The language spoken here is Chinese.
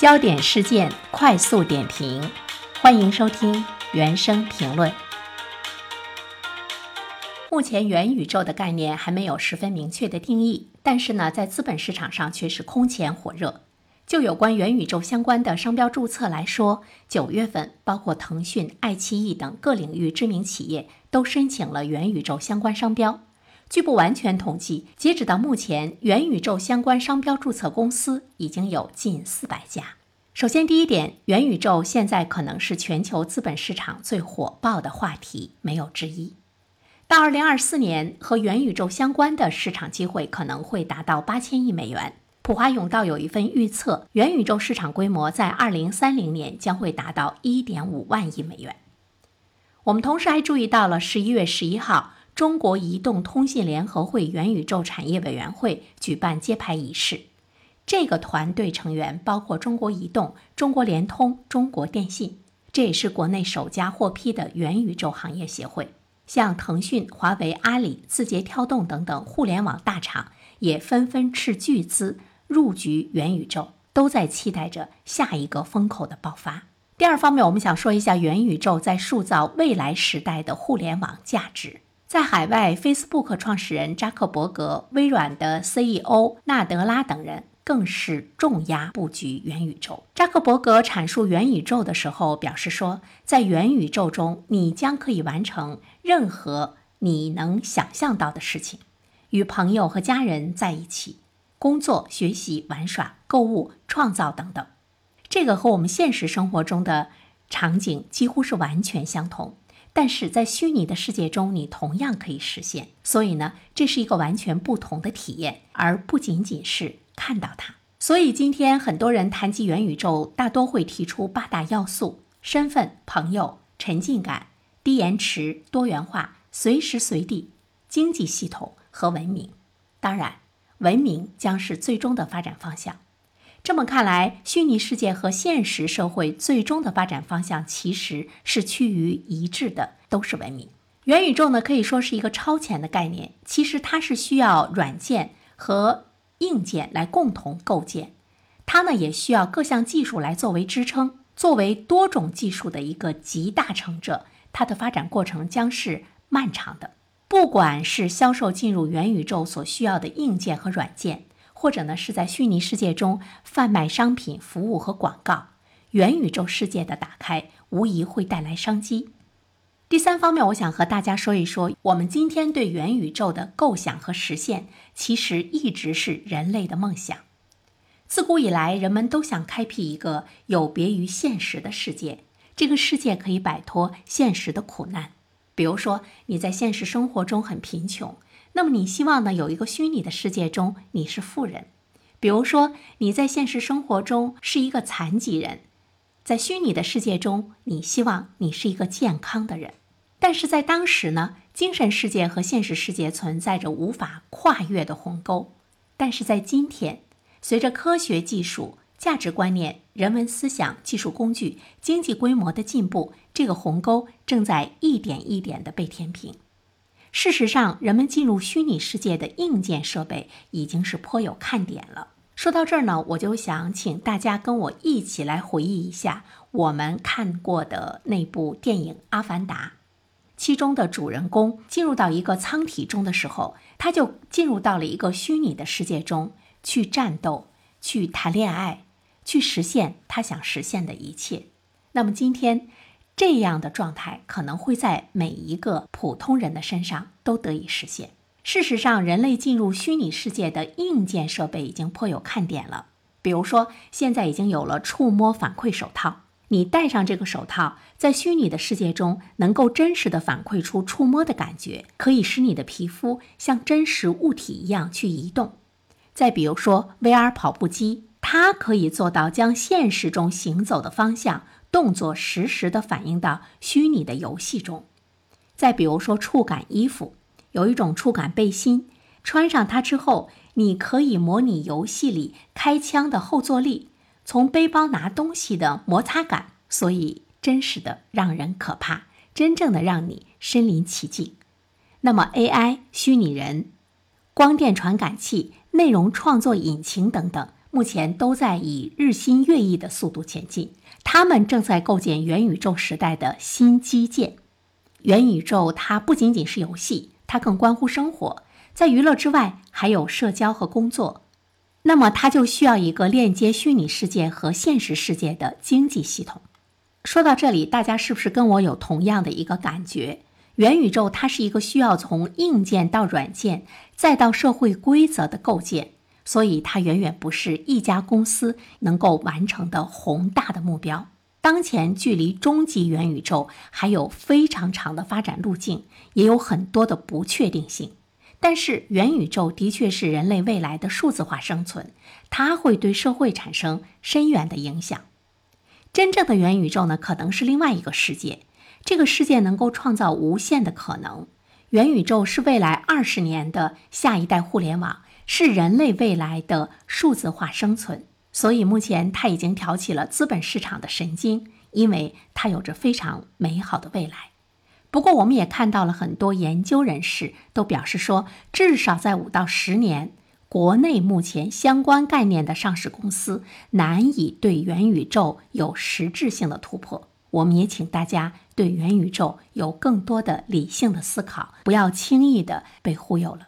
焦点事件快速点评，欢迎收听原声评论。目前，元宇宙的概念还没有十分明确的定义，但是呢，在资本市场上却是空前火热。就有关元宇宙相关的商标注册来说，九月份，包括腾讯、爱奇艺等各领域知名企业都申请了元宇宙相关商标。据不完全统计，截止到目前，元宇宙相关商标注册公司已经有近四百家。首先，第一点，元宇宙现在可能是全球资本市场最火爆的话题，没有之一。到二零二四年，和元宇宙相关的市场机会可能会达到八千亿美元。普华永道有一份预测，元宇宙市场规模在二零三零年将会达到一点五万亿美元。我们同时还注意到了十一月十一号。中国移动通信联合会元宇宙产业委员会举办揭牌仪式，这个团队成员包括中国移动、中国联通、中国电信，这也是国内首家获批的元宇宙行业协会。像腾讯、华为、阿里、字节跳动等等互联网大厂也纷纷斥巨资入局元宇宙，都在期待着下一个风口的爆发。第二方面，我们想说一下元宇宙在塑造未来时代的互联网价值。在海外，Facebook 创始人扎克伯格、微软的 CEO 纳德拉等人更是重压布局元宇宙。扎克伯格阐述元宇宙的时候表示说，在元宇宙中，你将可以完成任何你能想象到的事情，与朋友和家人在一起，工作、学习、玩耍、购物、创造等等。这个和我们现实生活中的场景几乎是完全相同。但是在虚拟的世界中，你同样可以实现。所以呢，这是一个完全不同的体验，而不仅仅是看到它。所以今天很多人谈及元宇宙，大多会提出八大要素：身份、朋友、沉浸感、低延迟、多元化、随时随地、经济系统和文明。当然，文明将是最终的发展方向。这么看来，虚拟世界和现实社会最终的发展方向其实是趋于一致的，都是文明。元宇宙呢，可以说是一个超前的概念，其实它是需要软件和硬件来共同构建，它呢也需要各项技术来作为支撑。作为多种技术的一个集大成者，它的发展过程将是漫长的。不管是销售进入元宇宙所需要的硬件和软件。或者呢，是在虚拟世界中贩卖商品、服务和广告，元宇宙世界的打开无疑会带来商机。第三方面，我想和大家说一说，我们今天对元宇宙的构想和实现，其实一直是人类的梦想。自古以来，人们都想开辟一个有别于现实的世界，这个世界可以摆脱现实的苦难。比如说，你在现实生活中很贫穷。那么你希望呢？有一个虚拟的世界中你是富人，比如说你在现实生活中是一个残疾人，在虚拟的世界中你希望你是一个健康的人。但是在当时呢，精神世界和现实世界存在着无法跨越的鸿沟。但是在今天，随着科学技术、价值观念、人文思想、技术工具、经济规模的进步，这个鸿沟正在一点一点的被填平。事实上，人们进入虚拟世界的硬件设备已经是颇有看点了。说到这儿呢，我就想请大家跟我一起来回忆一下我们看过的那部电影《阿凡达》，其中的主人公进入到一个舱体中的时候，他就进入到了一个虚拟的世界中去战斗、去谈恋爱、去实现他想实现的一切。那么今天。这样的状态可能会在每一个普通人的身上都得以实现。事实上，人类进入虚拟世界的硬件设备已经颇有看点了。比如说，现在已经有了触摸反馈手套，你戴上这个手套，在虚拟的世界中能够真实的反馈出触摸的感觉，可以使你的皮肤像真实物体一样去移动。再比如说，VR 跑步机，它可以做到将现实中行走的方向。动作实时的反映到虚拟的游戏中。再比如说，触感衣服，有一种触感背心，穿上它之后，你可以模拟游戏里开枪的后坐力，从背包拿东西的摩擦感，所以真实的让人可怕，真正的让你身临其境。那么，AI、虚拟人、光电传感器、内容创作引擎等等，目前都在以日新月异的速度前进，他们正在构建元宇宙时代的新基建。元宇宙它不仅仅是游戏，它更关乎生活，在娱乐之外还有社交和工作。那么它就需要一个链接虚拟世界和现实世界的经济系统。说到这里，大家是不是跟我有同样的一个感觉？元宇宙它是一个需要从硬件到软件再到社会规则的构建，所以它远远不是一家公司能够完成的宏大的目标。当前距离终极元宇宙还有非常长的发展路径，也有很多的不确定性。但是元宇宙的确是人类未来的数字化生存，它会对社会产生深远的影响。真正的元宇宙呢，可能是另外一个世界。这个世界能够创造无限的可能。元宇宙是未来二十年的下一代互联网，是人类未来的数字化生存。所以目前它已经挑起了资本市场的神经，因为它有着非常美好的未来。不过，我们也看到了很多研究人士都表示说，至少在五到十年，国内目前相关概念的上市公司难以对元宇宙有实质性的突破。我们也请大家对元宇宙有更多的理性的思考，不要轻易的被忽悠了。